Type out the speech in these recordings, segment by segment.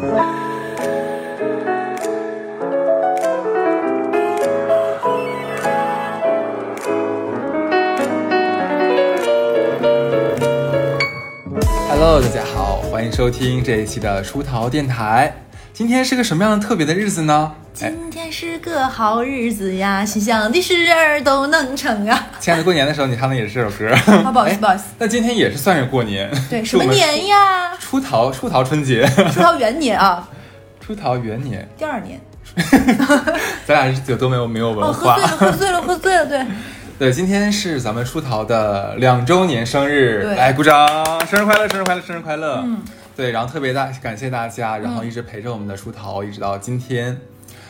Hello，大家好，欢迎收听这一期的出逃电台。今天是个什么样的特别的日子呢？今天是个好日子呀，心想的事儿都能成啊！亲爱的，过年的时候你唱的也是这首歌。啊，不好意思，不好意思。那今天也是算是过年，对，什么年呀？出逃出逃春节，出逃元年啊，出逃元年，第二年。咱俩是有多没有没有文哦，喝化醉？了，喝醉了，喝醉了，对。对，今天是咱们出逃的两周年生日，对来鼓掌，生日快乐，生日快乐，生日快乐。嗯，对，然后特别大感谢大家，然后一直陪着我们的出逃，一直到今天。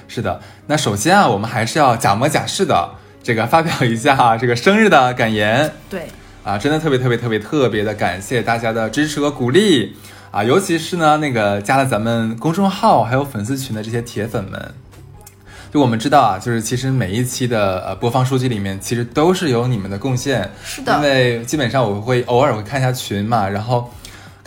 是的，那首先啊，我们还是要假模假式的这个发表一下这个生日的感言对，啊，真的特别特别特别特别的感谢大家的支持和鼓励啊，尤其是呢那个加了咱们公众号还有粉丝群的这些铁粉们。就我们知道啊，就是其实每一期的呃播放数据里面，其实都是有你们的贡献。是的因为基本上我会偶尔会看一下群嘛，然后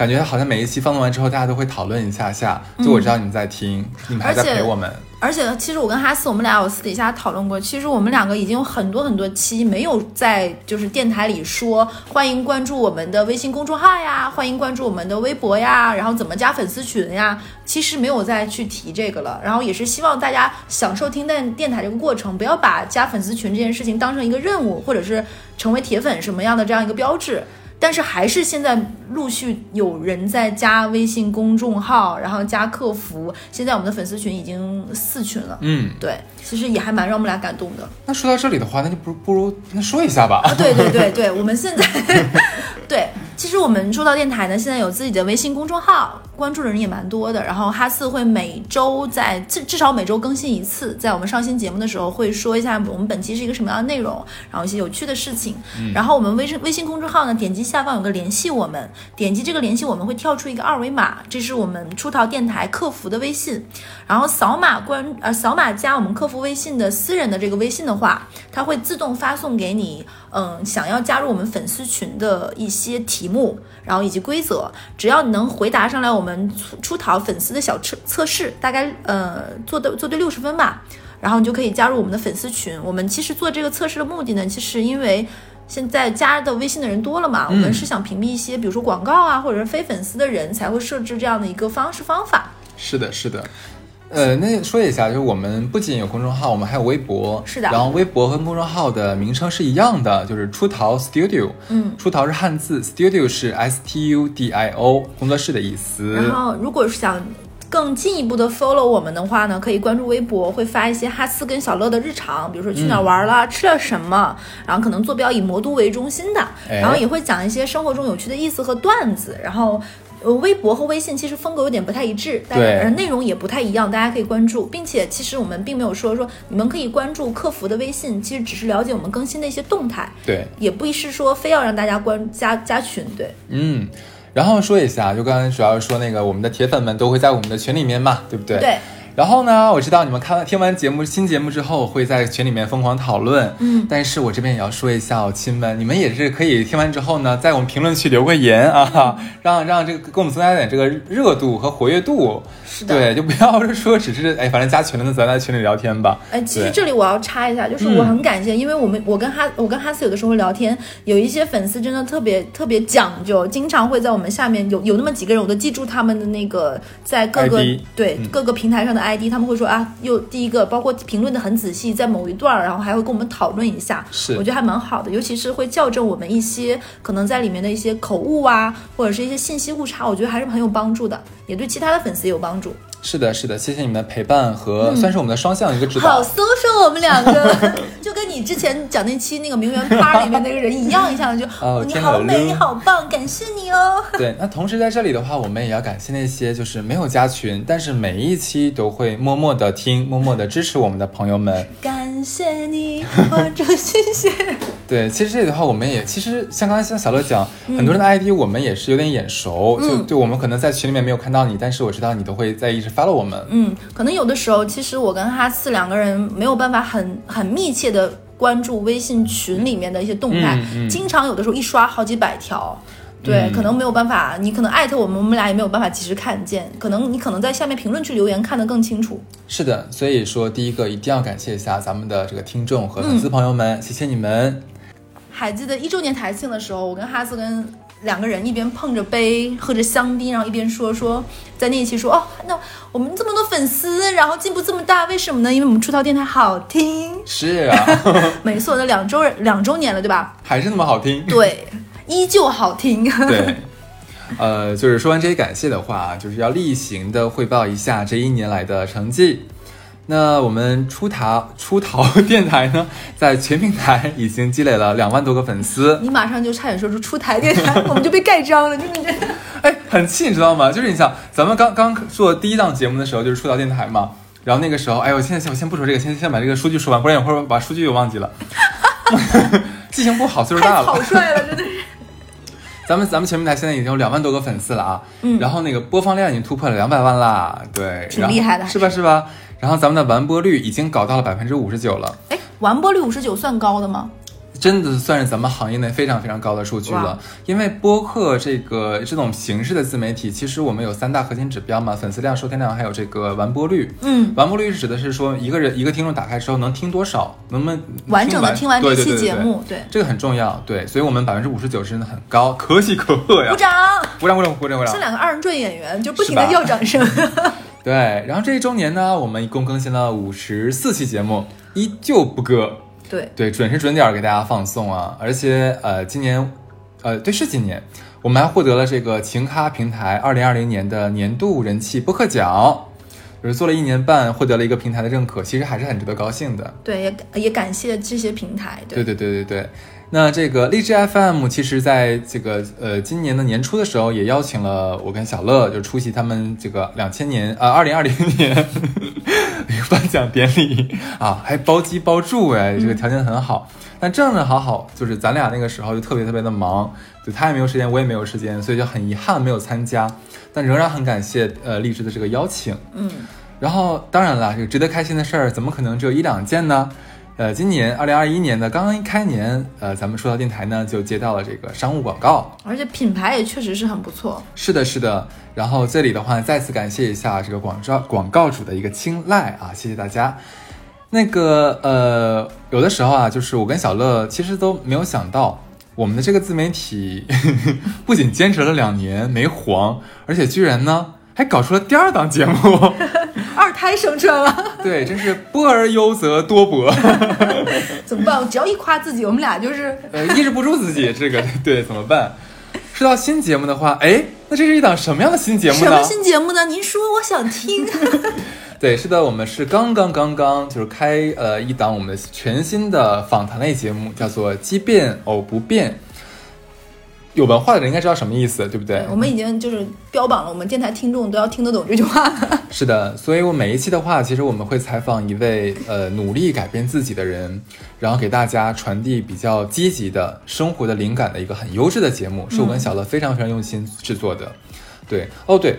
感觉好像每一期放送完之后，大家都会讨论一下下。就我知道你们在听，你们还在陪我们。而且其实我跟哈斯，我们俩有私底下讨论过，其实我们两个已经有很多很多期没有在就是电台里说，欢迎关注我们的微信公众号呀，欢迎关注我们的微博呀，然后怎么加粉丝群呀，其实没有再去提这个了。然后也是希望大家享受听电电台这个过程，不要把加粉丝群这件事情当成一个任务，或者是成为铁粉什么样的这样一个标志。但是还是现在陆续有人在加微信公众号，然后加客服。现在我们的粉丝群已经四群了，嗯，对，其实也还蛮让我们俩感动的。那说到这里的话，那就不如不如那说一下吧。啊，对对对对，我们现在 对，其实我们说到电台呢，现在有自己的微信公众号，关注的人也蛮多的。然后哈四会每周在至至少每周更新一次，在我们上新节目的时候会说一下我们本期是一个什么样的内容，然后一些有趣的事情。然后我们微信微信公众号呢，点击下方有个联系我们，点击这个联系我们会跳出一个二维码，这是我们出逃电台客服的微信。然后扫码关呃扫码加我们客服微信的私人的这个微信的话，它会自动发送给你，嗯，想要加入我们粉丝群的一些题目，然后以及规则，只要你能回答上来我们出出逃粉丝的小测测试，大概呃做的做对六十分吧，然后你就可以加入我们的粉丝群。我们其实做这个测试的目的呢，其实因为。现在加的微信的人多了嘛，我们是想屏蔽一些，比如说广告啊，或者是非粉丝的人，才会设置这样的一个方式方法。是的，是的。呃，那说一下，就是我们不仅有公众号，我们还有微博。是的然后微博和公众号的名称是一样的，就是出逃 Studio。嗯，出逃是汉字，Studio 是 S T U D I O 工作室的意思。然后，如果是想更进一步的 follow 我们的话呢，可以关注微博，会发一些哈斯跟小乐的日常，比如说去哪儿玩了，吃了什么，然后可能坐标以魔都为中心的，哎。然后也会讲一些生活中有趣的意思和段子，然后。呃，微博和微信其实风格有点不太一致，但对。是内容也不太一样，大家可以关注，并且其实我们并没有说说你们可以关注客服的微信，其实只是了解我们更新的一些动态，对，也不是说非要让大家关加加群，对，嗯。然后说一下，就刚才主要说那个我们的铁粉们都会在我们的群里面嘛，对不对？对。然后呢，我知道你们看完听完节目新节目之后，会在群里面疯狂讨论。嗯但是我这边也要说一下哦，亲们，你们也是可以听完之后呢，在我们评论区留个言啊，让让这个给我们增加点这个热度和活跃度。是的。对，就不要是说只是哎，反正加群了，那咱在群里聊天吧。哎，其实这里我要插一下，就是我很感谢，因为我们我跟哈我跟哈斯有的时候聊天，有一些粉丝真的特别特别讲究，经常会在我们下面有有那么几个人，我都记住他们的那个在各个对、嗯各个平台上的 ID，他们会说啊，又第一个包括评论的很仔细，在某一段儿，然后还会跟我们讨论一下，是我觉得还蛮好的，尤其是会校正我们一些可能在里面的一些口误啊，或者是一些信息误差，我觉得还是很有帮助的，也对其他的粉丝有帮助。是的，是的，谢谢你们的陪伴和、算是我们的双向一个指导。嗯好搜搜我们两个，就跟你之前讲那期那个名媛趴里面那个人一样一样，就、你好美，你好棒，感谢你哦。对，那同时在这里的话，我们也要感谢那些就是没有加群，但是每一期都会默默的听、默默的支持我们的朋友们。感谢你，我祝谢谢。对，其实这里的话，我们也其实像刚才像小乐讲，嗯很多人的 ID 我们也是有点眼熟，就就我们可能在群里面没有看到你，但是我知道你都会在一直 follow 我们。嗯，可能有的时候，其实我跟哈次两个人没有办法很很密切的关注微信群里面的一些动态，嗯嗯经常有的时候一刷好几百条。对，嗯可能没有办法，你可能艾特我们，我们俩也没有办法及时看见，可能你可能在下面评论区留言看得更清楚。是的，所以说第一个一定要感谢一下咱们的这个听众和粉丝朋友们，谢谢你们。还记得一周年台庆的时候，我跟哈斯跟两个人一边碰着杯喝着香槟，然后一边说说在那一期说哦，那我们这么多粉丝，然后进步这么大，为什么呢？因为我们出道电台好听。是啊，没错，那两周两周年了，对吧？还是那么好听。对，依旧好听。对，呃，就是说完这些感谢的话，就是要例行的汇报一下这一年来的成绩。那我们出逃 出逃电台呢，在全平台已经积累了两万多个粉丝，你马上就差点说出出台电台，我们就被盖章了，就是这。哎，很气，你知道吗？就是你想，咱们刚刚做第一档节目的时候，就是出逃电台嘛，然后那个时候，哎，我现在我先不说这个，先先把这个数据说完，不然一会儿把数据又忘记了。记性不好，岁数大了。草率了，真的是。咱们咱们全平台现在已经有两万多个粉丝了啊，嗯然后那个播放量已经突破了两百万啦，对，挺厉害的是吧是吧？然后咱们的完播率已经搞到了百分之五十九了，哎，完播率五十九算高的吗？真的算是咱们行业内非常非常高的数据了。因为播客这个这种形式的自媒体，其实我们有三大核心指标嘛，粉丝量、收听量，还有这个完播率。嗯，完播率是指的是说一个人一个听众打开之后能听多少，能不能完整的听完这期节目，对，这个很重要，对，所以我们百分之五十九真的很高，可喜可贺呀鼓！掌。鼓掌鼓掌鼓掌鼓掌像！两个二人转演员，就不停的要掌声。对，然后这一周年呢，我们一共更新了五十四期节目，依旧不割，对，对，准时准点儿给大家放送啊！而且呃，今年，呃，对，是今年，我们还获得了这个情咖平台二零二零年的年度人气播客奖，就是做了一年半，获得了一个平台的认可，其实还是很值得高兴的。对，也也感谢这些平台。对对对对对。那这个荔枝 FM 其实在这个呃今年的年初的时候，也邀请了我跟小乐，就出席他们这个两千年呃二零二零年 颁奖典礼啊，还包机包住哎，这个条件很好。但正正好好，就是咱俩那个时候就特别特别的忙，就他也没有时间，我也没有时间，所以就很遗憾没有参加。但仍然很感谢呃荔枝的这个邀请。嗯，然后当然了，这个值得开心的事儿怎么可能只有一两件呢？呃，今年二零二一年的刚刚一开年，呃，咱们说到电台呢就接到了这个商务广告。而且品牌也确实是很不错。是的，是的。然后这里的话，再次感谢一下这个广告广告主的一个青睐啊，谢谢大家。那个呃，有的时候啊，就是我跟小乐其实都没有想到，我们的这个自媒体 不仅坚持了两年没黄，而且居然呢还搞出了第二档节目。二胎生出来了，对，真是波而优则多博，怎么办？我只要一夸自己，我们俩就是 呃，抑制不住自己，这个对怎么办？说到新节目的话，哎，那这是一档什么样的新节目呢什么？新节目呢？您说，我想听。对，是的，我们是刚刚刚刚就是开呃一档我们的全新的访谈类节目，叫做“奇变偶不变”。有文化的人应该知道什么意思，对不对？我们已经就是标榜了，我们电台听众都要听得懂这句话了。是的，所以我每一期的话，其实我们会采访一位呃努力改变自己的人，然后给大家传递比较积极的生活的灵感的一个很优质的节目，是我跟小乐非常非常用心制作的。对，哦对，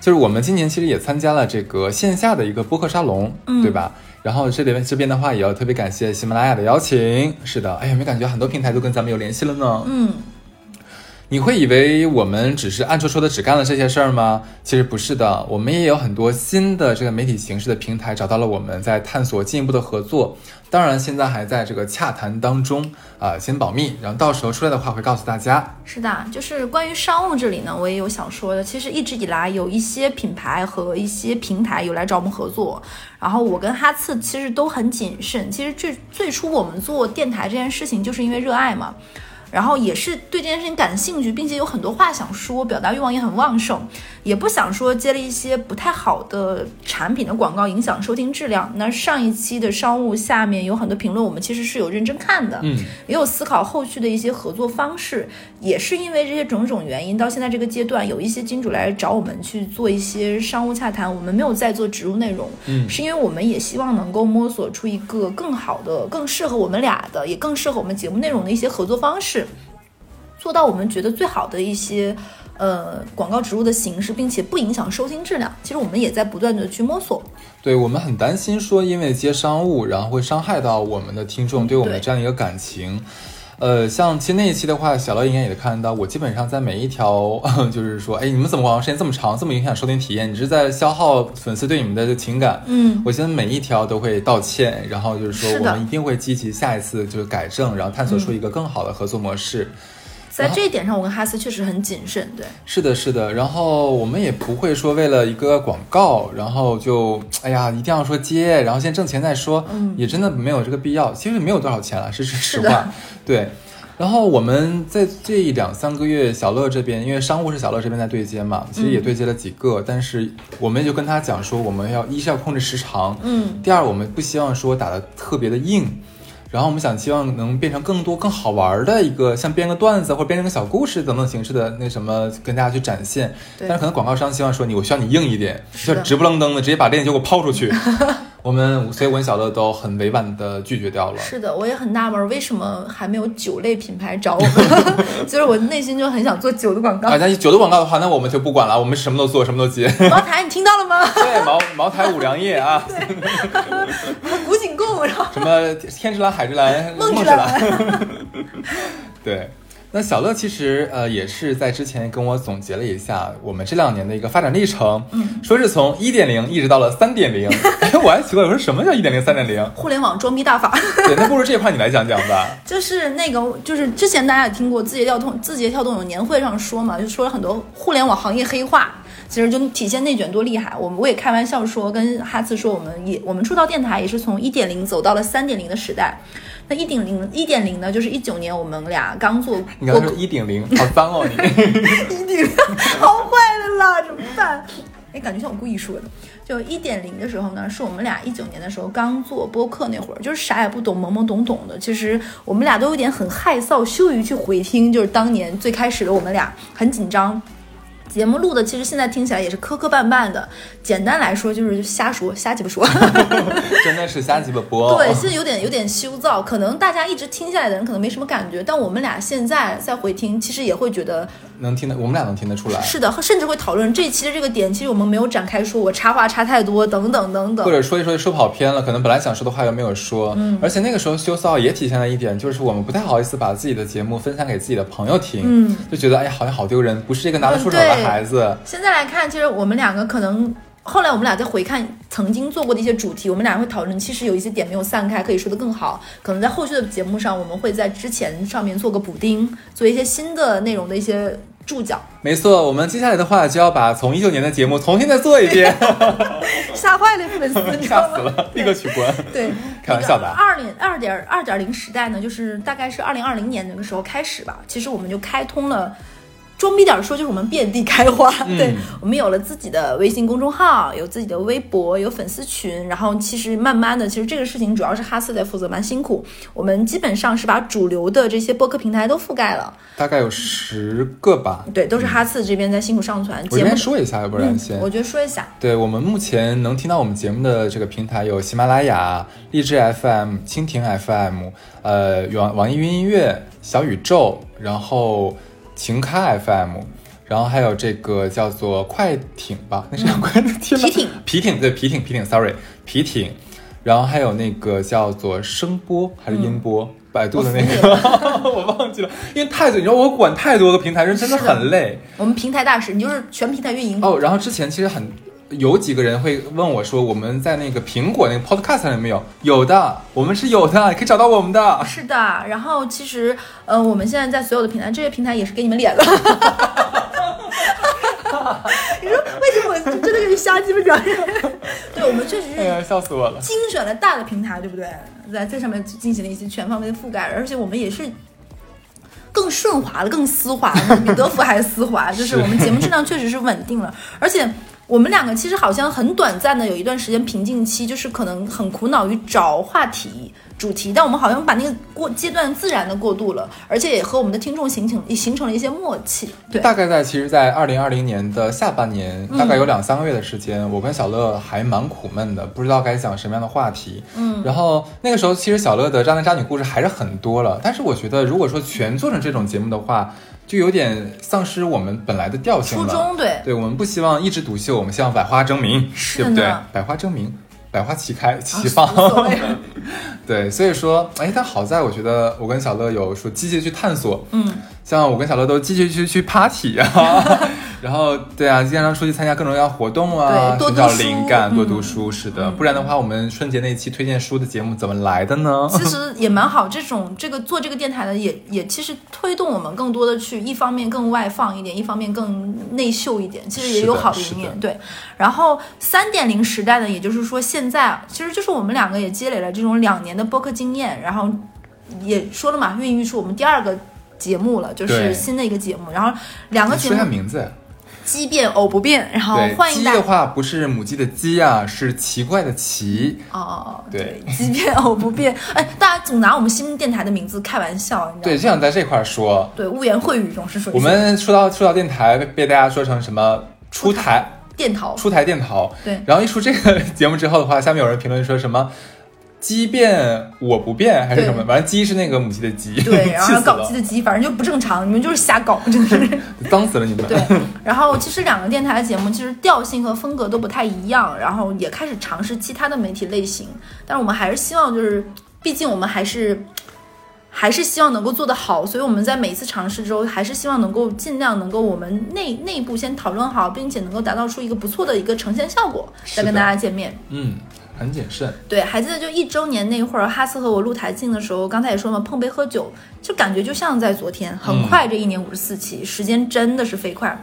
就是我们今年其实也参加了这个线下的一个播客沙龙，嗯对吧？然后这边这边的话，也要特别感谢喜马拉雅的邀请。是的，哎呀，没感觉很多平台都跟咱们有联系了呢。嗯，你会以为我们只是暗戳戳的只干了这些事儿吗？其实不是的，我们也有很多新的这个媒体形式的平台找到了我们，在探索进一步的合作。当然，现在还在这个洽谈当中啊、先保密，然后到时候出来的话会告诉大家。是的，就是关于商务这里呢，我也有想说的。其实一直以来有一些品牌和一些平台有来找我们合作，然后我跟哈次其实都很谨慎。其实最最初我们做电台这件事情，就是因为热爱嘛。然后也是对这件事情感兴趣，并且有很多话想说，表达欲望也很旺盛，也不想说接了一些不太好的产品的广告影响收听质量。那上一期的商务下面有很多评论，我们其实是有认真看的，嗯，也有思考后续的一些合作方式。也是因为这些种种原因，到现在这个阶段，有一些金主来找我们去做一些商务洽谈，我们没有再做植入内容，嗯是因为我们也希望能够摸索出一个更好的、更适合我们俩的，也更适合我们节目内容的一些合作方式。做到我们觉得最好的一些呃广告植入的形式，并且不影响收听质量。其实我们也在不断的去摸索。对我们很担心说，因为接商务，然后会伤害到我们的听众对我们的这样一个感情。呃，像其实那一期的话，小乐应该也看到，我基本上在每一条，就是说，哎，你们怎么广告时间这么长，这么影响收听体验？你是在消耗粉丝对你们的情感。嗯，我现在每一条都会道歉，然后就是说我们一定会积极下一次就是改正，然后探索出一个更好的合作模式。在这一点上，我跟哈斯确实很谨慎。对，是的，是的，然后我们也不会说为了一个广告，然后就哎呀一定要说接，然后先挣钱再说，嗯也真的没有这个必要。其实没有多少钱了，是是实话，对。然后我们在这两三个月，小乐这边，因为商务是小乐这边在对接嘛，其实也对接了几个，但是我们就跟他讲说，我们要一是要控制时长，嗯，第二我们不希望说打的特别的硬，然后我们想希望能变成更多更好玩的一个，像编个段子或者编成个小故事等等形式的那什么跟大家去展现。但是可能广告商希望说你，我需要你硬一点，就是的直不愣登的直接把链接给我抛出去。我们所以我跟小乐都很委婉的拒绝掉了。是的，我也很纳闷，为什么还没有酒类品牌找我们？就是我内心就很想做酒的广告啊，。那酒的广告的话，那我们就不管了，我们什么都做，什么都接。茅台，你听到了吗？对，茅茅台、五粮液啊，古井贡，然后什么天之蓝、海之蓝、梦之蓝。对，那小乐其实呃也是在之前跟我总结了一下我们这两年的一个发展历程，嗯，说是从一点零一直到了三点零。哎，我还奇怪，我说什么叫一点零、三点零？互联网装逼大法。对，那不如这块你来讲讲吧。就是那个，就是之前大家也听过字节跳动，字节跳动有年会上说嘛，就说了很多互联网行业黑话，其实就体现内卷多厉害。我们我也开玩笑说，跟哈次说，我们也我们出道电台也是从一点零走到了三点零的时代。那一点零一点零呢，就是一九年我们俩刚做你刚才说一点零，好脏哦你。一点零，好坏的啦，怎么办？哎，感觉像我故意说的。就一点零的时候呢，是我们俩一九年的时候刚做播客那会儿，就是啥也不懂，懵懵懂懂的。其实我们俩都有点很害臊，羞于去回听，就是当年最开始的我们俩很紧张。节目录的其实现在听起来也是磕磕绊绊的，简单来说就是瞎说，瞎鸡巴说。真的是瞎鸡巴播。对，现在有点有点羞燥，可能大家一直听下来的人可能没什么感觉，但我们俩现在再回听，其实也会觉得能听得，我们俩能听得出来。是的，甚至会讨论这一期的这个点，其实我们没有展开说，我插话插太多，等等等等或。者说一说就说跑偏了，可能本来想说的话又没有说，嗯，而且那个时候羞臊也体现了一点，就是我们不太好意思把自己的节目分享给自己的朋友听，嗯，就觉得哎呀好像好丢人，不是这个拿得出手的孩子，现在来看，其实我们两个可能后来我们俩再回看曾经做过的一些主题，我们俩会讨论，其实有一些点没有散开，可以说得更好。可能在后续的节目上，我们会在之前上面做个补丁，做一些新的内容的一些注脚。没错，我们接下来的话就要把从一九年的节目重新再做一遍，吓坏了粉丝？吓死了，立刻取关。对，开玩笑的啊二点二点二点零时代呢，就是大概是二零二零年那个时候开始吧。其实我们就开通了。装逼点儿说，就是我们遍地开花。嗯 对我们有了自己的微信公众号，有自己的微博，有粉丝群。然后其实慢慢的，其实这个事情主要是哈斯在负责，蛮辛苦。我们基本上是把主流的这些播客平台都覆盖了。大概有十个吧。对，都是哈斯这边在辛苦上传我这边。说一下，要不然先。我觉得说一下，对我们目前能听到我们节目的这个平台有喜马拉雅、荔枝 FM、蜻蜓 FM、呃网网易云音乐、小宇宙，然后晴咖 FM，然后还有这个叫做快艇吧，那是叫快艇吗？皮艇，皮艇对皮艇皮艇，sorry 皮艇，然后还有那个叫做声波还是音波？百度的那个，我忘记了，因为太多，你知道我管太多个平台，人真的很累。我们平台大使，你就是全平台运营。哦，然后之前其实很有几个人会问我说，我们在那个苹果那个 Podcast 上有没有？有的，我们是有的，可以找到我们的。是的，然后其实，呃，我们现在在所有的平台，这些平台也是给你们脸了。你说为什么我真的给你瞎鸡巴讲？对，我们确实是，笑死我了！精选了大的平台，对不对？在在上面进行了一些全方位的覆盖，而且我们也是更顺滑了，更丝滑了，比德芙还丝滑。就是我们节目质量确实是稳定了，而且我们两个其实好像很短暂的有一段时间瓶颈期，就是可能很苦恼于找话题。主题，但我们好像把那个过阶段自然的过渡了，而且也和我们的听众形成也形成了一些默契。对，大概在其实，在二零二零年的下半年，嗯大概有两三个月的时间，我跟小乐还蛮苦闷的，不知道该讲什么样的话题。嗯，然后那个时候，其实小乐的渣男渣女故事还是很多了，但是我觉得，如果说全做成这种节目的话，就有点丧失我们本来的调性了。初衷对，对我们不希望一枝独秀，我们希望百花争鸣，对不对？百花争鸣，百花齐开齐放。对，所以说，哎，但好在我觉得我跟小乐有说积极地去探索，嗯，像我跟小乐都积极去去 party 啊，然后对啊，经常出去参加各种各样活动啊，寻找灵感，多读嗯书，是的，不然的话，我们春节那一期推荐书的节目怎么来的呢？其实也蛮好。这种这个做这个电台的也也其实推动我们更多的去，一方面更外放一点，一方面更内秀一点，其实也有好的一面。对，然后三点零时代呢，也就是说现在其实就是我们两个也积累了这种两年的播客经验，然后也说了嘛，孕育出我们第二个。节目了，就是新的一个节目，然后两个节说一下目名字。畸变偶不变，然后对，欢迎大鸡的话不是母鸡的鸡啊，是奇怪的奇。哦，对，鸡变偶不变，哎，大家总拿我们新电台的名字开玩笑？对，就想在这块儿说，对，污言秽语总是说我们说到说到电台，被被大家说成什么出台电桃，出台电桃，对。然后一出这个节目之后的话，下面有人评论说什么鸡变我不变还是什么，对反正鸡是那个母鸡的鸡，对，然后搞鸡的鸡，反正就不正常，你们就是瞎搞，真的是。脏死了你们。对，然后其实两个电台的节目其实调性和风格都不太一样，然后也开始尝试其他的媒体类型，但是我们还是希望就是，毕竟我们还是。还是希望能够做得好，所以我们在每次尝试之后，还是希望能够尽量能够我们内内部先讨论好，并且能够达到出一个不错的一个呈现效果，再跟大家见面。嗯，很谨慎。对，还记得就一周年那会儿，哈斯和我录台镜的时候，刚才也说了嘛，碰杯喝酒，就感觉就像在昨天，很快这一年五十四期，时间真的是飞快。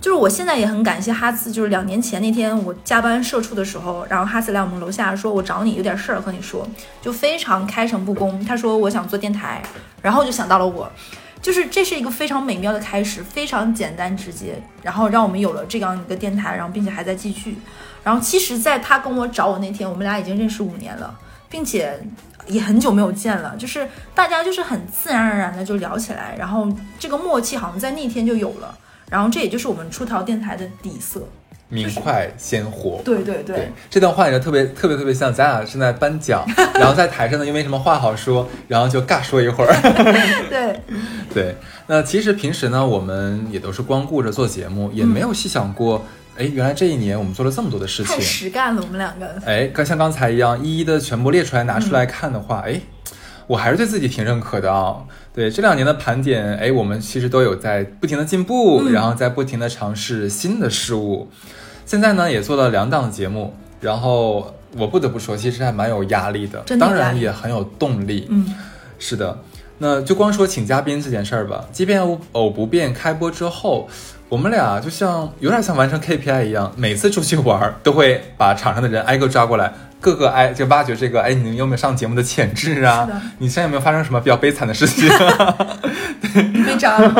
就是我现在也很感谢哈斯，就是两年前那天我加班社畜的时候，然后哈斯来我们楼下说，我找你有点事儿和你说，就非常开诚布公。他说我想做电台，然后就想到了我，就是这是一个非常美妙的开始，非常简单直接，然后让我们有了这样一个电台，然后并且还在继续。然后其实，在他跟我找我那天，我们俩已经认识五年了，并且也很久没有见了，就是大家就是很自然而然的就聊起来，然后这个默契好像在那天就有了。然后这也就是我们出逃电台的底色。明快鲜活。对对对，对，这段话也就特别特别特别像咱俩正在颁奖，然后在台上呢又没什么话好说，然后就尬说一会儿。对 对，那其实平时呢，我们也都是光顾着做节目，也没有细想过，哎，原来这一年我们做了这么多的事太情。实干了，我们两个。哎，刚像刚才一样，一一的全部列出来拿出来看的话，哎、我还是对自己挺认可的啊。对这两年的盘点，哎，我们其实都有在不停的进步，嗯然后在不停的尝试新的事物。现在呢，也做了两档节目，然后我不得不说，其实还蛮有压力的，当然也很有动力。嗯，是的，那就光说请嘉宾这件事儿吧。即便偶不变开播之后，我们俩就像有点像完成 KPI 一样，每次出去玩都会把场上的人挨个抓过来，个个挨就挖掘这个，哎，你有没有上节目的潜质啊？你现在有没有发生什么比较悲惨的事情？被扎了。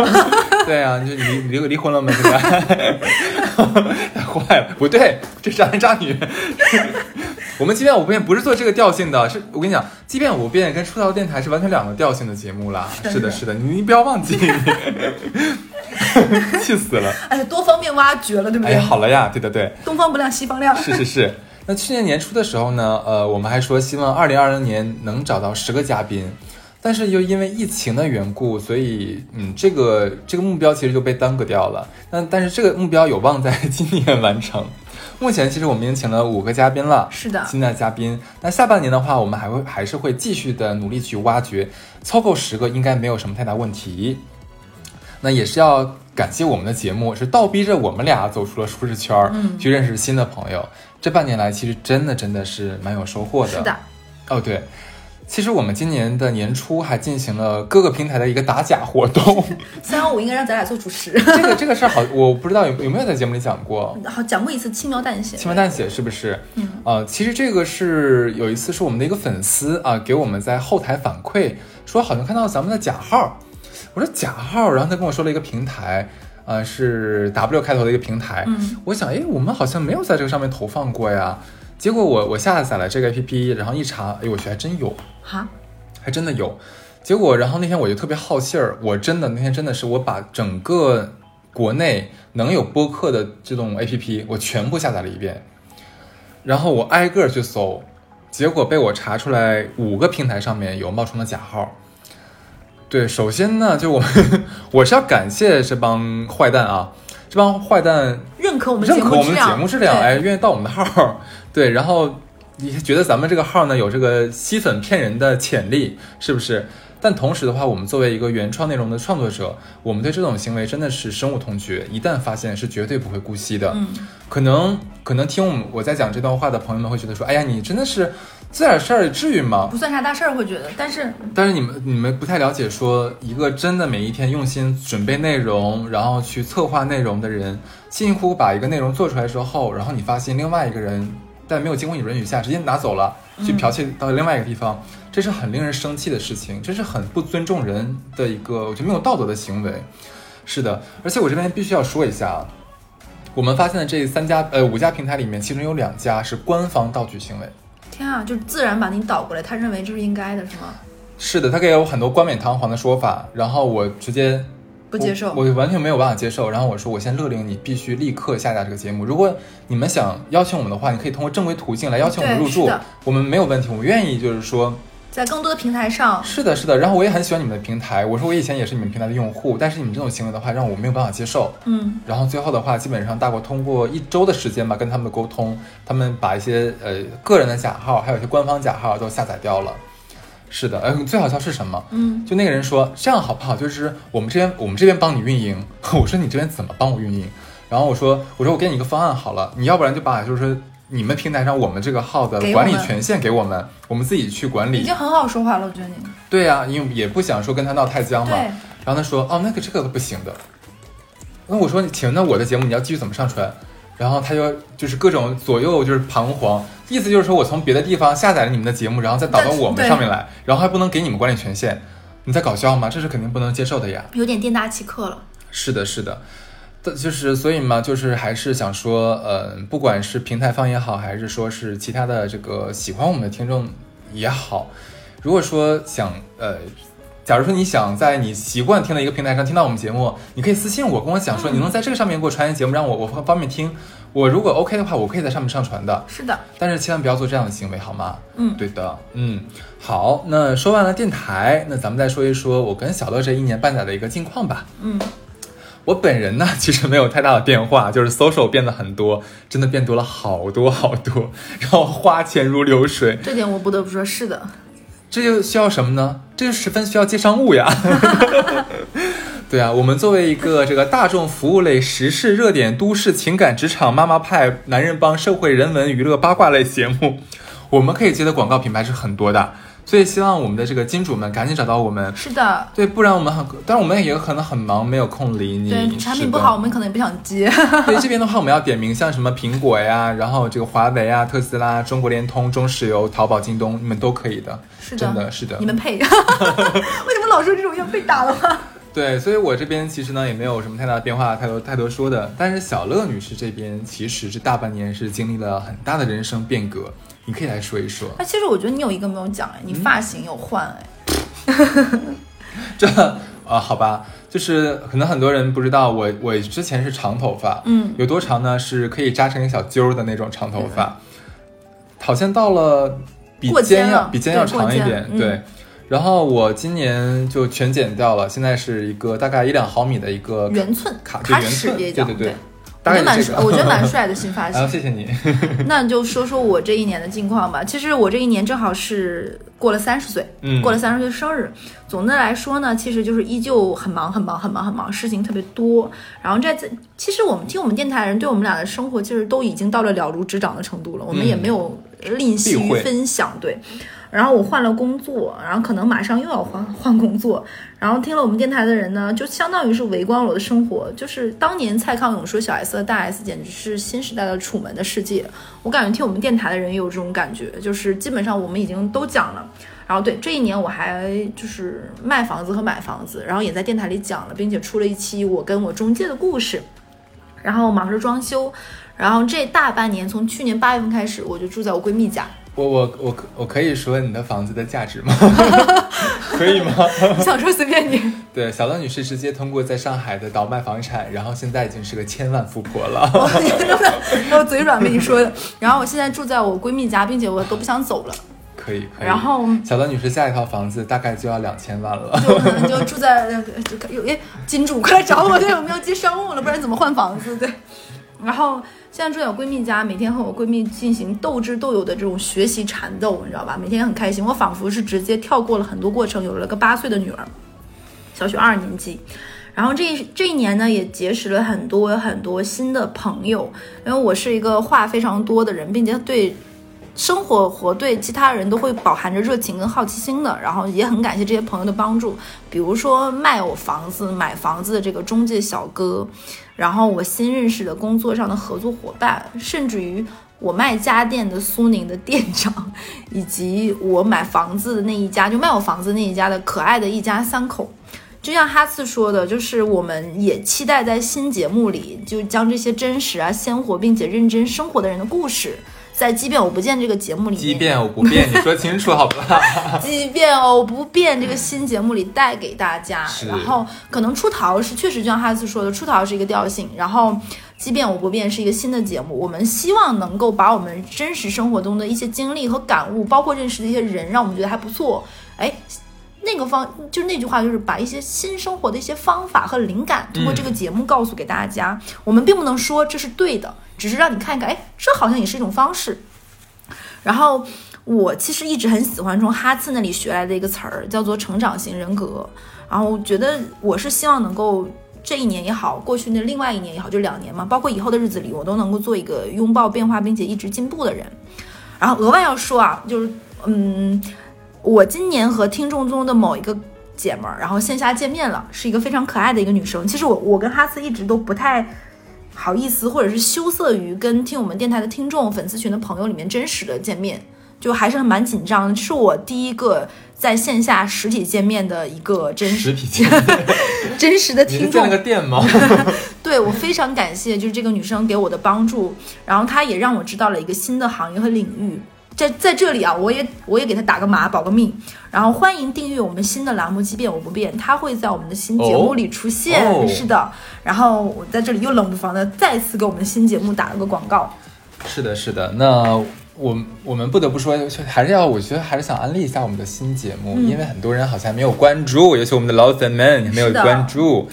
对啊，你就你离离婚了吗？现在太坏了，不对，这渣男渣女。我们即便我不变不是做这个调性的，是我跟你讲，即便我不变跟出道电台是完全两个调性的节目啦。是的是的，你你不要忘记，气死了。哎呀，多方面挖掘了，对不对？哎，好了呀，对对对，东方不亮西方亮。是是是。那去年年初的时候呢，呃，我们还说希望二零二零年能找到十个嘉宾，但是又因为疫情的缘故，所以嗯，这个这个目标其实就被耽搁掉了。那但是这个目标有望在今年完成。目前其实我们已经请了五个嘉宾了，是的新的嘉宾。那下半年的话，我们还会还是会继续的努力去挖掘，凑够十个应该没有什么太大问题。那也是要感谢我们的节目，是倒逼着我们俩走出了舒适圈儿，嗯去认识新的朋友。这半年来，其实真的真的是蛮有收获的。是的，哦，对，其实我们今年的年初还进行了各个平台的一个打假活动，三幺五应该让咱俩做主持。这个这个事儿好，我不知道有有没有在节目里讲过。好，讲过一次轻描淡写。轻描淡写是不是？嗯，呃，其实这个是有一次是我们的一个粉丝啊、给我们在后台反馈说，好像看到咱们的假号。我说假号，然后他跟我说了一个平台，呃，是 W 开头的一个平台。嗯，我想，哎，我们好像没有在这个上面投放过呀。结果我我下载了这个 APP，然后一查，哎，我去，还真有，哈，还真的有。结果，然后那天我就特别好信儿，我真的那天真的是我把整个国内能有播客的这种 APP 我全部下载了一遍，然后我挨个儿去搜，结果被我查出来五个平台上面有冒充的假号。对，首先呢，就我们 我是要感谢这帮坏蛋啊，这帮坏蛋认可我们认可我们节目质量，哎，愿意盗我们的号儿，对，然后你觉得咱们这个号呢有这个吸粉骗人的潜力，是不是？但同时的话，我们作为一个原创内容的创作者，我们对这种行为真的是深恶痛绝。一旦发现，是绝对不会姑息的。嗯，可能可能听我们我在讲这段话的朋友们会觉得说，哎呀，你真的是这点事儿至于吗？不算啥大事儿，会觉得，但是但是你们你们不太了解，说一个真的每一天用心准备内容，然后去策划内容的人，辛辛苦苦把一个内容做出来之后，然后你发现另外一个人在没有经过你允许下直接拿走了，去剽窃到另外一个地方，这是很令人生气的事情，这是很不尊重人的一个我觉得没有道德的行为。是的，而且我这边必须要说一下啊，我们发现的这三家呃五家平台里面，其中有两家是官方盗取行为。天啊，就自然把你导过来，他认为这是应该的，是吗？是的，他给我很多冠冕堂皇的说法，然后我直接不接受我，我完全没有办法接受。然后我说，我先勒令你必须立刻下架这个节目。如果你们想邀请我们的话，你可以通过正规途径来邀请我们入驻我们没有问题，我们愿意就是说，在更多的平台上，是的，是的。然后我也很喜欢你们的平台，我说我以前也是你们平台的用户，但是你们这种行为的话，让我没有办法接受。嗯，然后最后的话，基本上大概通过一周的时间吧，跟他们的沟通，他们把一些呃个人的假号，还有一些官方假号都下载掉了。是的，呃，最好笑是什么？嗯，就那个人说这样好不好？就是我们这边我们这边帮你运营。我说你这边怎么帮我运营？然后我说我说我给你一个方案好了，你要不然就把就是说你们平台上我们这个号的管理权限给我们，我们自己去管理已经。很好说话了，我觉得你。对呀、因为也不想说跟他闹太僵嘛。然后他说哦，那个这个不行的。那我说请，那我的节目你要继续怎么上传？然后他就就是各种左右就是彷徨，意思就是说我从别的地方下载了你们的节目，然后再导到我们上面来，然后还不能给你们管理权限，你在搞笑吗？这是肯定不能接受的呀。有点店大欺客了。是的，是的，的就是所以嘛，就是还是想说，呃，不管是平台方也好，还是说是其他的这个喜欢我们的听众也好，如果说想呃。假如说你想在你习惯听的一个平台上听到我们节目，你可以私信我，跟我讲说你能在这个上面给我传一节目，让我我方便听。我如果 OK 的话，我可以在上面上传的。是的，但是千万不要做这样的行为，好吗？嗯对的，嗯，好，那说完了电台，那咱们再说一说我跟小乐这一年半载的一个近况吧。嗯，我本人呢，其实没有太大的变化，就是 social 变得很多，真的变多了好多好多，然后花钱如流水，这点我不得不说，是的。这就需要什么呢？这就十分需要接商务呀。对啊，我们作为一个这个大众服务类、时事热点、都市情感、职场、妈妈派、男人帮、社会人文娱乐八卦类节目，我们可以接的广告品牌是很多的，所以希望我们的这个金主们赶紧找到我们。是的，对，不然我们很，但是我们也有可能很忙，没有空理你。对产品不好，我们可能也不想接。所以这边的话，我们要点名，像什么苹果呀，然后这个华为啊、特斯拉、中国联通、中石油、淘宝、京东，你们都可以的。是的真的是的你。们配。为什么老说这种要被打的话？对，所以我这边其实呢也没有什么太大的变化，太多太多说的。但是小乐女士这边其实这大半年是经历了很大的人生变革，你可以来说一说。哎，其实我觉得你有一个没有讲哎，你发型有换哎。这啊，好吧，就是可能很多人不知道，我我之前是长头发，嗯，有多长呢？是可以扎成一小揪儿的那种长头发，好像到了比肩肩要了比肩要长一点，嗯对。然后我今年就全剪掉了，现在是一个大概一两毫米的一个圆寸卡卡尺对对对，我觉得蛮帅。我觉得蛮帅的新发型。谢谢你，那就说说我这一年的近况吧。其实我这一年正好是过了三十岁，嗯，过了三十岁生日。总的来说呢，其实就是依旧很忙很忙很忙很忙，事情特别多。然后在这在其实我们听我们电台的人对我们俩的生活，其实都已经到了了如指掌的程度了，我们也没有吝惜于分享。对。然后我换了工作，然后可能马上又要换换工作。然后听了我们电台的人呢，就相当于是围观了我的生活。就是当年蔡康永说小 S 和大 S 简直是新时代的楚门的世界，我感觉听我们电台的人也有这种感觉，就是基本上我们已经都讲了。然后对这一年我还就是卖房子和买房子，然后也在电台里讲了，并且出了一期我跟我中介的故事。然后忙着装修，然后这大半年从去年八月份开始，我就住在我闺蜜家。我我我可我可以说你的房子的价值吗？可以吗？你想说随便你。对，小乐女士直接通过在上海的倒卖房产，然后现在已经是个千万富婆了。我嘴软被你说的。然后我现在住在我闺蜜家，并且我都不想走了。可以可以。然后小乐女士下一套房子大概就要两千万了。就可能就住在有哎，金主快来找我，对，我们要接商务了？不然怎么换房子？对。然后现在住在我闺蜜家，每天和我闺蜜进行斗智斗勇的这种学习缠斗，你知道吧？每天很开心，我仿佛是直接跳过了很多过程，有了个八岁的女儿，小学二年级。然后这这一年呢，也结识了很多很多新的朋友，因为我是一个话非常多的人，并且对生活和对其他人都会饱含着热情跟好奇心的。然后也很感谢这些朋友的帮助，比如说卖我房子、买房子的这个中介小哥，然后我新认识的工作上的合作伙伴，甚至于我卖家电的苏宁的店长，以及我买房子的那一家就卖我房子那一家的可爱的一家三口。就像哈次说的，就是我们也期待在新节目里，就将这些真实啊、鲜活并且认真生活的人的故事，在《即便我不见》这个节目里面，即便我不变，你说清楚好不好？即便我不变这个新节目里带给大家，然后可能出逃是确实就像哈斯说的，出逃是一个调性，然后即便我不变是一个新的节目，我们希望能够把我们真实生活中的一些经历和感悟，包括认识的一些人，让我们觉得还不错，哎。那个方就是那句话，就是把一些新生活的一些方法和灵感，通过这个节目告诉给大家。我们并不能说这是对的，只是让你看一看，哎，这好像也是一种方式。然后我其实一直很喜欢从哈次那里学来的一个词儿，叫做成长型人格。然后我觉得我是希望能够这一年也好，过去的另外一年也好，就两年嘛，包括以后的日子里，我都能够做一个拥抱变化并且一直进步的人。然后额外要说啊，就是嗯，我今年和听众中的某一个姐们儿，然后线下见面了，是一个非常可爱的一个女生。其实我我跟哈斯一直都不太。好意思，或者是羞涩于跟听我们电台的听众、粉丝群的朋友里面真实的见面，就还是蛮紧张的。这是我第一个在线下实体见面的一个真实实体见面，真实的听众你是建了。个店吗？对我非常感谢，就是这个女生给我的帮助，然后她也让我知道了一个新的行业和领域。在在这里啊，我也我也给他打个码，保个命。然后欢迎订阅我们新的栏目《即便我不变》，他会在我们的新节目里出现。哦是的，然后我在这里又冷不防的再次给我们的新节目打了个广告。是的，是的。那我我们不得不说，还是要，我觉得还是想安利一下我们的新节目，嗯因为很多人好像没有关注，尤其我们的老粉们也没有关注。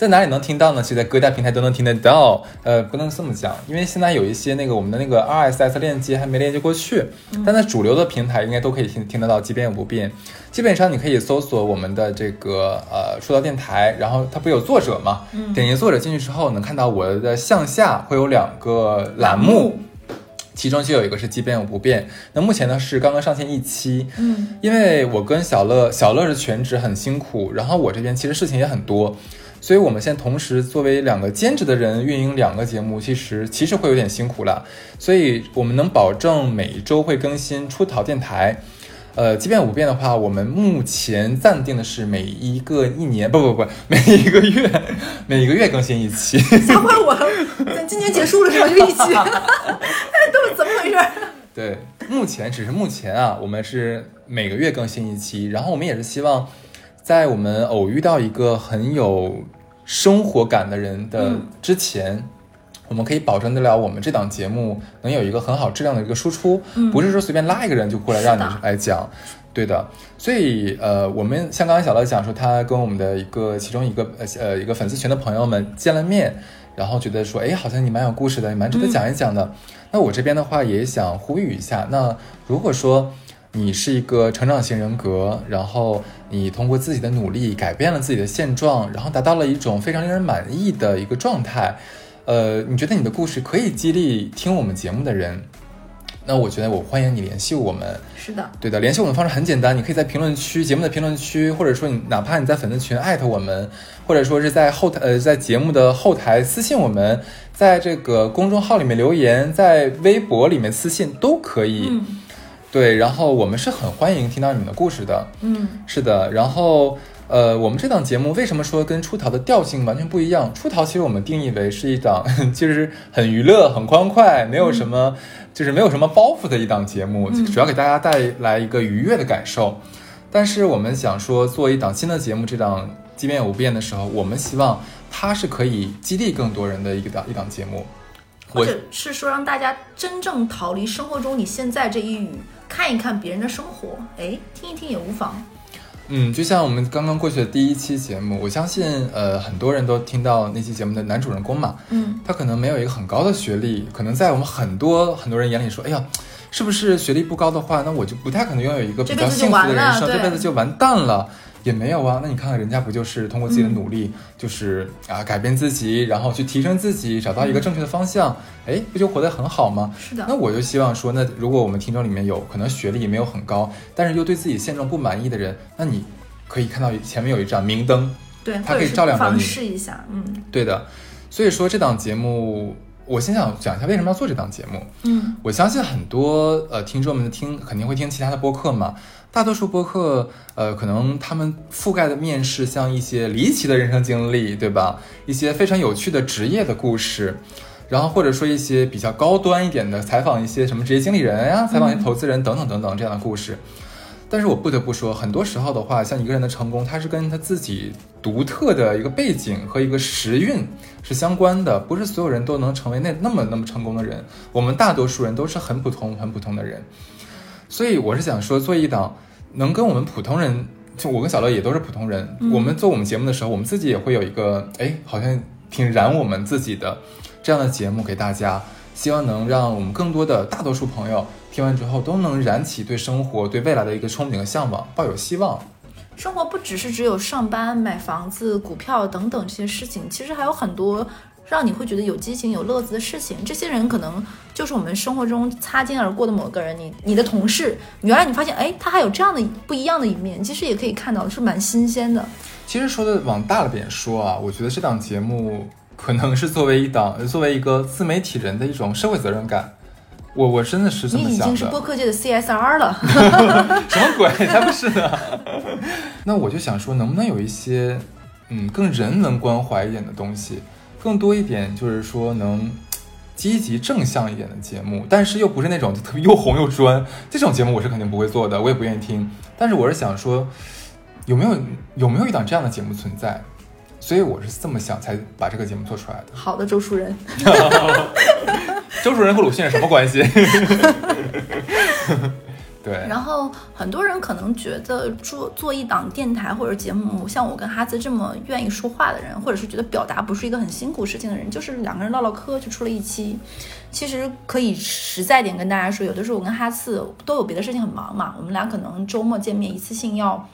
在哪里能听到呢？其实在各大平台都能听得到。呃，不能这么讲，因为现在有一些那个我们的那个 RSS 链接还没链接过去，嗯但在主流的平台应该都可以听听得到，即便有不变。基本上你可以搜索我们的这个呃说道电台，然后它不有作者嘛？嗯点击作者进去之后，能看到我的向下会有两个栏目，其中就有一个是即便有不变。那目前呢是刚刚上线一期，嗯，因为我跟小乐，小乐是全职很辛苦，然后我这边其实事情也很多，所以我们现在同时作为两个兼职的人运营两个节目，其实其实会有点辛苦了。所以我们能保证每一周会更新出逃电台。呃，即便五遍的话，我们目前暂定的是每一个一年，不不不，每一个月，每一个月更新一期。吓坏我了！咱今年结束了是吧？就一期，都是怎么回事？对，目前只是目前啊，我们是每个月更新一期，然后我们也是希望，在我们偶遇到一个很有生活感的人的嗯之前。我们可以保证得了，我们这档节目能有一个很好质量的一个输出，嗯不是说随便拉一个人就过来让你来讲，对的。所以呃，我们像刚才小乐讲说，他跟我们的一个其中一个呃呃一个粉丝群的朋友们见了面，然后觉得说，哎，好像你蛮有故事的，你蛮值得讲一讲的。那我这边的话也想呼吁一下，那如果说你是一个成长型人格，然后你通过自己的努力改变了自己的现状，然后达到了一种非常令人满意的一个状态，呃，你觉得你的故事可以激励听我们节目的人，那我觉得我欢迎你联系我们。是的，对的，联系我们的方式很简单，你可以在评论区节目的评论区，或者说你哪怕你在粉丝群艾特我们，或者说是在后台呃在节目的后台私信我们，在这个公众号里面留言，在微博里面私信都可以。嗯对，然后我们是很欢迎听到你们的故事的。嗯是的，然后呃，我们这档节目为什么说跟出逃的调性完全不一样？出逃其实我们定义为是一档 就是很娱乐、很欢快，没有什么、就是没有什么包袱的一档节目，嗯主要给大家带来一个愉悦的感受。但是我们想说，做一档新的节目，这档即便有不变的时候，我们希望它是可以激励更多人的一个档一档节目。我或者是说让大家真正逃离生活中你现在这一隅，看一看别人的生活，哎，听一听也无妨。嗯，就像我们刚刚过去的第一期节目，我相信呃很多人都听到那期节目的男主人公嘛，嗯，他可能没有一个很高的学历，可能在我们很多很多人眼里说，哎呀，是不是学历不高的话，那我就不太可能拥有一个比较幸福的人生，这辈子就完蛋了。也没有啊，那你看看人家不就是通过自己的努力，就是啊改变自己，然后去提升自己，找到一个正确的方向，哎，不就活得很好吗？是的。那我就希望说，那如果我们听众里面有可能学历也没有很高，但是又对自己现状不满意的人，那你可以看到前面有一盏明灯，对，它可以照亮着你。试一下，嗯。对的。所以说这档节目，我先想讲一下为什么要做这档节目。嗯我相信很多呃听众们听肯定会听其他的播客嘛，大多数播客呃可能他们覆盖的面是像一些离奇的人生经历，对吧？一些非常有趣的职业的故事。然后或者说一些比较高端一点的采访一些什么职业经理人呀、采访一些投资人等等等等这样的故事。但是我不得不说，很多时候的话，像一个人的成功，他是跟他自己独特的一个背景和一个时运是相关的，不是所有人都能成为那那么那么成功的人。我们大多数人都是很普通、很普通的人，所以我是想说，做一档能跟我们普通人，就我跟小乐也都是普通人，嗯我们做我们节目的时候，我们自己也会有一个，哎，好像挺燃我们自己的这样的节目给大家，希望能让我们更多的大多数朋友听完之后都能燃起对生活、对未来的一个憧憬和向往，抱有希望。生活不只是只有上班、买房子、股票等等这些事情，其实还有很多让你会觉得有激情、有乐子的事情。这些人可能就是我们生活中擦肩而过的某个人，你你的同事，原来你发现，哎，他还有这样的不一样的一面，其实也可以看到，是蛮新鲜的。其实说的往大了点说啊，我觉得这档节目可能是作为一档，作为一个自媒体人的一种社会责任感。我我真的是这么想的。你已经是播客界的 CSR 了。什么鬼？才不是呢！那我就想说，能不能有一些嗯更人文关怀一点的东西，更多一点，就是说能积极正向一点的节目，但是又不是那种特别又红又专这种节目，我是肯定不会做的，我也不愿意听。但是我是想说，有没有有没有一档这样的节目存在？所以我是这么想才把这个节目做出来的。好的，周树人，周树人和鲁迅是什么关系？对，然后很多人可能觉得做做一档电台或者节目，像我跟哈兹这么愿意说话的人，或者是觉得表达不是一个很辛苦事情的人，就是两个人唠唠嗑就出了一期。其实可以实在点跟大家说，有的时候我跟哈次都有别的事情很忙嘛，我们俩可能周末见面一次性要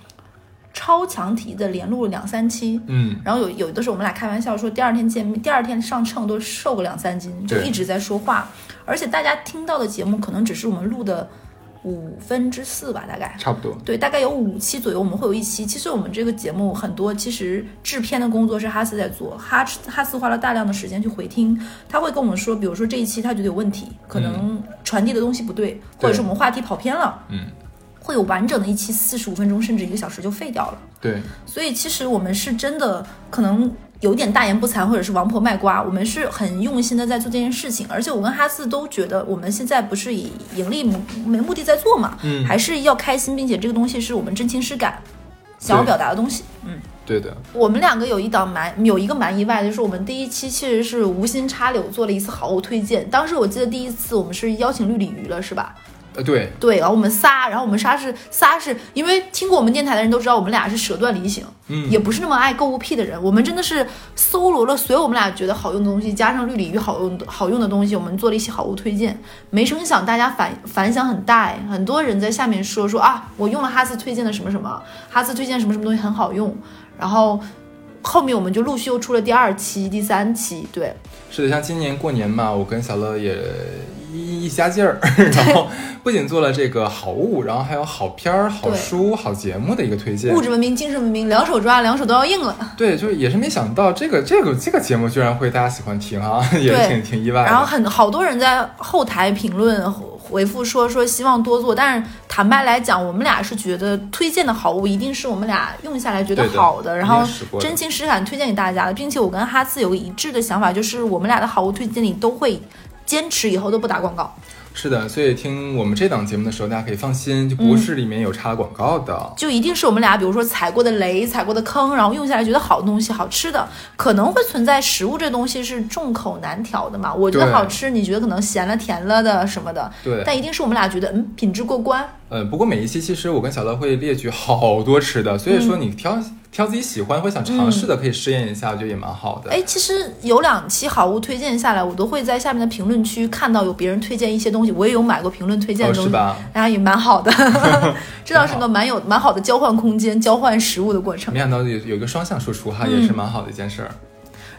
超强体的连录了两三期。嗯，然后有有的时候我们俩开玩笑说，第二天见面，第二天上秤都瘦个两三斤，就一直在说话，而且大家听到的节目可能只是我们录的五分之四吧，大概。差不多。对，大概有五期左右，我们会有一期。其实我们这个节目很多，其实制片的工作是哈斯在做，哈哈斯花了大量的时间去回听，他会跟我们说，比如说这一期他觉得有问题，可能传递的东西不对，或者是我们话题跑偏了，嗯，会有完整的一期四十五分钟甚至一个小时就废掉了。对，所以其实我们是真的可能有点大言不惭，或者是王婆卖瓜，我们是很用心的在做这件事情。而且我跟哈斯都觉得，我们现在不是以盈利目为目的在做嘛，嗯还是要开心，并且这个东西是我们真情实感想要表达的东西。嗯，对的。我们两个有一档蛮有一个蛮意外的，就是我们第一期其实是无心插柳做了一次好物推荐。当时我记得第一次我们是邀请绿鲤鱼了，是吧？呃，对，对，然后我们仨，然后我们仨是仨是因为听过我们电台的人都知道，我们俩是舍断离行，嗯也不是那么爱购物癖的人。我们真的是搜罗了所有我们俩觉得好用的东西，加上绿鲤鱼好用的好用的东西，我们做了一些好物推荐。没成想大家反反响很大哎，很多人在下面说说啊，我用了哈斯推荐的什么什么，哈斯推荐什么什么东西很好用，然后。后面我们就陆续又出了第二期、第三期，对，是的，像今年过年嘛，我跟小乐也一一瞎劲儿，然后不仅做了这个好物，然后还有好片儿、好书、好节目的一个推荐物。质文明、精神文明，两手抓，两手都要硬了。对，就是也是没想到这个这个这个节目居然会大家喜欢听啊，也是挺挺意外的。然后很好多人在后台评论回复说说希望多做，但是坦白来讲，我们俩是觉得推荐的好物一定是我们俩用下来觉得好的，然后真情实感推荐给大家的，并且我跟哈斯有个一致的想法，就是我们俩的好物推荐里都会坚持以后都不打广告。是的，所以听我们这档节目的时候，大家可以放心，就不是里面有插广告的。就一定是我们俩，比如说踩过的雷、踩过的坑，然后用下来觉得好东西、好吃的，可能会存在食物这东西是众口难调的嘛。我觉得好吃，你觉得可能咸了、甜了的什么的，对，但一定是我们俩觉得嗯品质过关，呃，不过每一期其实我跟小乐会列举好多吃的，所以说你挑、挑自己喜欢或想尝试的，可以试验一下，我觉得也蛮好的。哎，其实有两期好物推荐下来，我都会在下面的评论区看到有别人推荐一些东西，我也有买过评论推荐的东西，哦是吧 大家也蛮好的，这倒是个蛮有蛮好的交换空间、交换食物的过程没。想到有有一个双向输出哈，也是蛮好的一件事儿。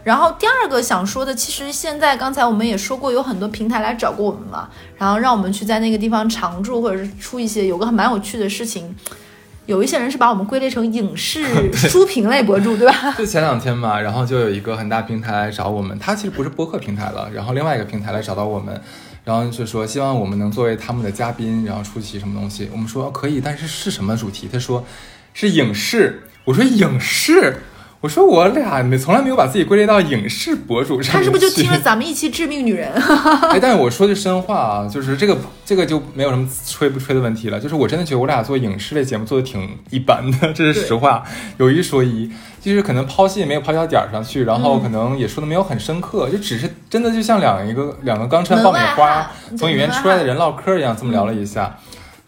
然后第二个想说的，其实现在刚才我们也说过，有很多平台来找过我们嘛，然后让我们去在那个地方常驻，或者是出一些有个蛮有趣的事情。有一些人是把我们归类成影视 书评类博主，对吧？就前两天嘛，然后就有一个很大平台来找我们，它其实不是播客平台了，然后另外一个平台来找到我们，然后就说希望我们能作为他们的嘉宾，然后出席什么东西。我们说哦可以，但是是什么主题？他说是影视。我说影视。我说我俩没从来没有把自己归类到影视博主上他是不是就听了咱们一期《致命女人》？哎，但是我说句真话啊，就是这个这个就没有什么吹不吹的问题了。就是我真的觉得我俩做影视类节目做的挺一般的，这是实话。有一说一，就是可能抛戏也没有抛到点儿上去，然后可能也说的没有很深刻，就只是真的就像两一个两个刚吃完爆米花从影院出来的人唠嗑一样，这么聊了一下。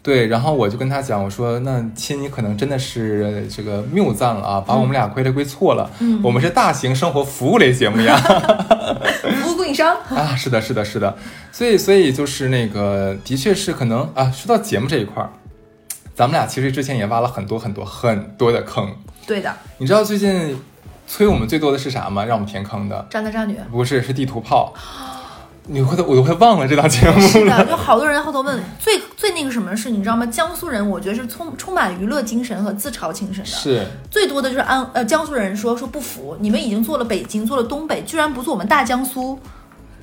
对，然后我就跟他讲，我说那亲，你可能真的是这个谬赞了啊，把我们俩归类归错了。嗯我们是大型生活服务类节目呀。服务供应商。啊，是的，是的，是的，所以，所以就是那个，的确是可能啊。说到节目这一块儿，咱们俩其实之前也挖了很多很多很多的坑。对的，你知道最近催我们最多的是啥吗？让我们填坑的渣男渣女。不是，是地图炮。你会都我都快忘了这档节目了是。的，就好多人后头问，最最那个什么是，你知道吗？江苏人，我觉得是充充满娱乐精神和自嘲精神的。是，最多的就是安呃江苏人说说不服，你们已经做了北京，做了东北，居然不做我们大江苏，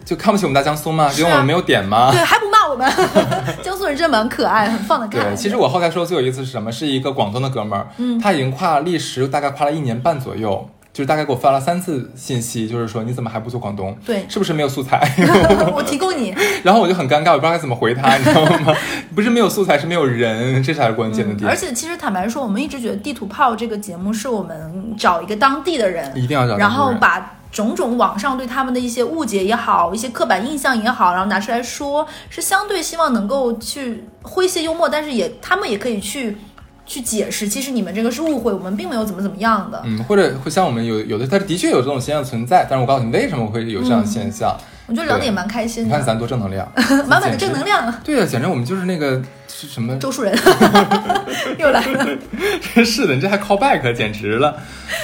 就看不起我们大江苏吗？因为我们没有点吗？对，还不骂我们。江苏人真的蛮可爱，很放得开。对，其实我后台说的最有意思是什么？是一个广东的哥们儿，嗯他已经跨历时大概跨了一年半左右，就是大概给我发了三次信息，就是说你怎么还不做广东？对是不是没有素材？我提供你，然后我就很尴尬，我不知道该怎么回他，你知道吗？不是没有素材，是没有人，这才是关键的点。而且其实坦白说，我们一直觉得地图炮这个节目是我们找一个当地的人，一定要找然后把种种网上对他们的一些误解也好，一些刻板印象也好，然后拿出来说，是相对希望能够去诙谐幽默，但是也他们也可以去去解释，其实你们这个是误会，我们并没有怎么怎么样的。嗯，或者会像我们有有的，他的确有这种现象存在，但是我告诉你为什么会有这样的现象。我觉得聊的也蛮开心的，你看咱多正能量，满满的正能量。对啊，简直我们就是那个是什么？周树人 又来了，真是的，你这还 call back，简直了。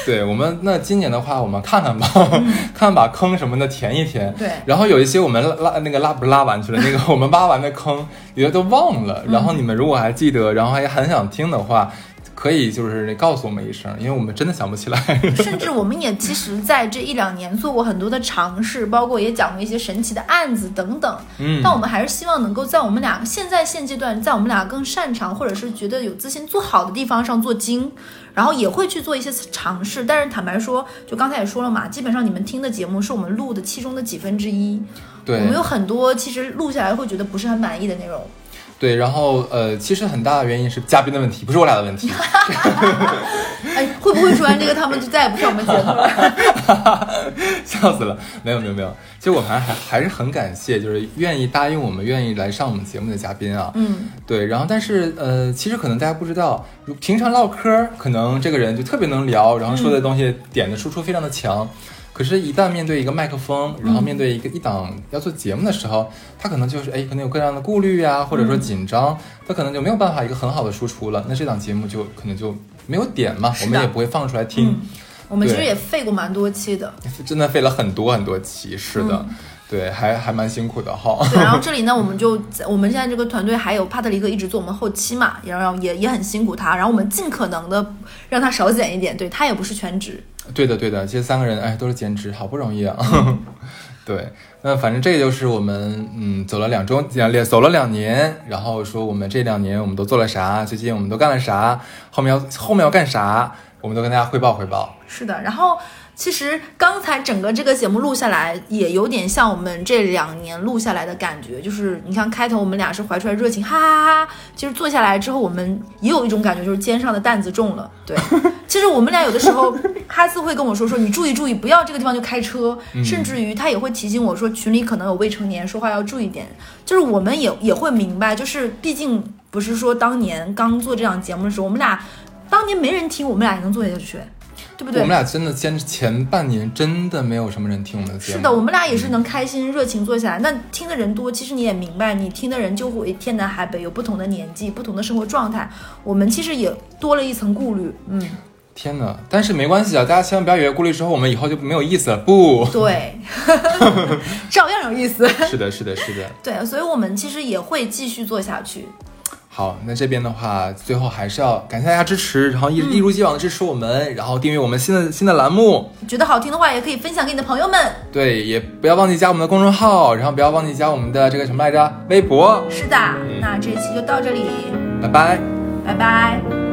对我们那今年的话，我们看看吧，看看把坑什么的填一填。对然后有一些我们拉拉那个拉不是拉完去了，那个我们挖完的坑，有的都忘了。然后你们如果还记得，然后还很想听的话，可以就是告诉我们一声，因为我们真的想不起来。甚至我们也其实在这一两年做过很多的尝试，包括也讲过一些神奇的案子等等。嗯但我们还是希望能够在我们俩现在现阶段，在我们俩更擅长或者是觉得有自信做好的地方上做精，然后也会去做一些尝试。但是坦白说，就刚才也说了嘛，基本上你们听的节目是我们录的其中的几分之一。对我们有很多其实录下来会觉得不是很满意的内容。对，然后呃，其实很大的原因是嘉宾的问题，不是我俩的问题。哎，会不会说完这个，他们就再也不上我们节目了？笑死了，没有没有没有，其实我们还还还是很感谢，就是愿意答应我们、愿意来上我们节目的嘉宾啊。嗯，对，然后但是呃，其实可能大家不知道，如平常唠嗑，可能这个人就特别能聊，然后说的东西点的输出非常的强。可是，一旦面对一个麦克风，然后面对一个一档要做节目的时候，他可能就是哎，可能有各样的顾虑呀，或者说紧张，他可能就没有办法一个很好的输出了。那这档节目就可能就没有点嘛，我们也不会放出来听。嗯我们其实也费过蛮多期的。真的费了很多很多期，是的，对，还还蛮辛苦的哈。对，然后这里呢，我们就我们现在这个团队还有帕特里克一直做我们后期嘛，然后也也很辛苦他，然后我们尽可能的让他少剪一点，对他也不是全职。对的，对的，其实三个人哎都是兼职，好不容易啊。对，那反正这就是我们嗯走了两周，两走了两年，然后说我们这两年我们都做了啥，最近我们都干了啥，后面要后面要干啥，我们都跟大家汇报汇报。是的，然后其实刚才整个这个节目录下来，也有点像我们这两年录下来的感觉。就是你看开头我们俩是怀揣热情，哈哈哈哈。其实坐下来之后，我们也有一种感觉，就是肩上的担子重了。对，其实我们俩有的时候，哈斯会跟我说说，你注意注意，不要这个地方就开车。甚至于他也会提醒我说，群里可能有未成年，说话要注意点。就是我们也也会明白，就是毕竟不是说当年刚做这档节目的时候，我们俩当年没人听，我们俩也能做下去。对不对？我们俩真的坚持前半年，真的没有什么人听我们的节目。是的，我们俩也是能开心、热情做下来。那听的人多，其实你也明白，你听的人就会天南海北，有不同的年纪、不同的生活状态。我们其实也多了一层顾虑。嗯，天哪！但是没关系啊，大家千万不要以为顾虑之后我们以后就没有意思了。不对，照样有意思。是的，是的，是的。对，所以我们其实也会继续做下去。好，那这边的话，最后还是要感谢大家支持，然后一一如既往的支持我们，然后订阅我们新的新的栏目。觉得好听的话，也可以分享给你的朋友们。对，也不要忘记加我们的公众号，然后不要忘记加我们的这个什么来着，微博。是的，那这期就到这里，拜拜，拜拜。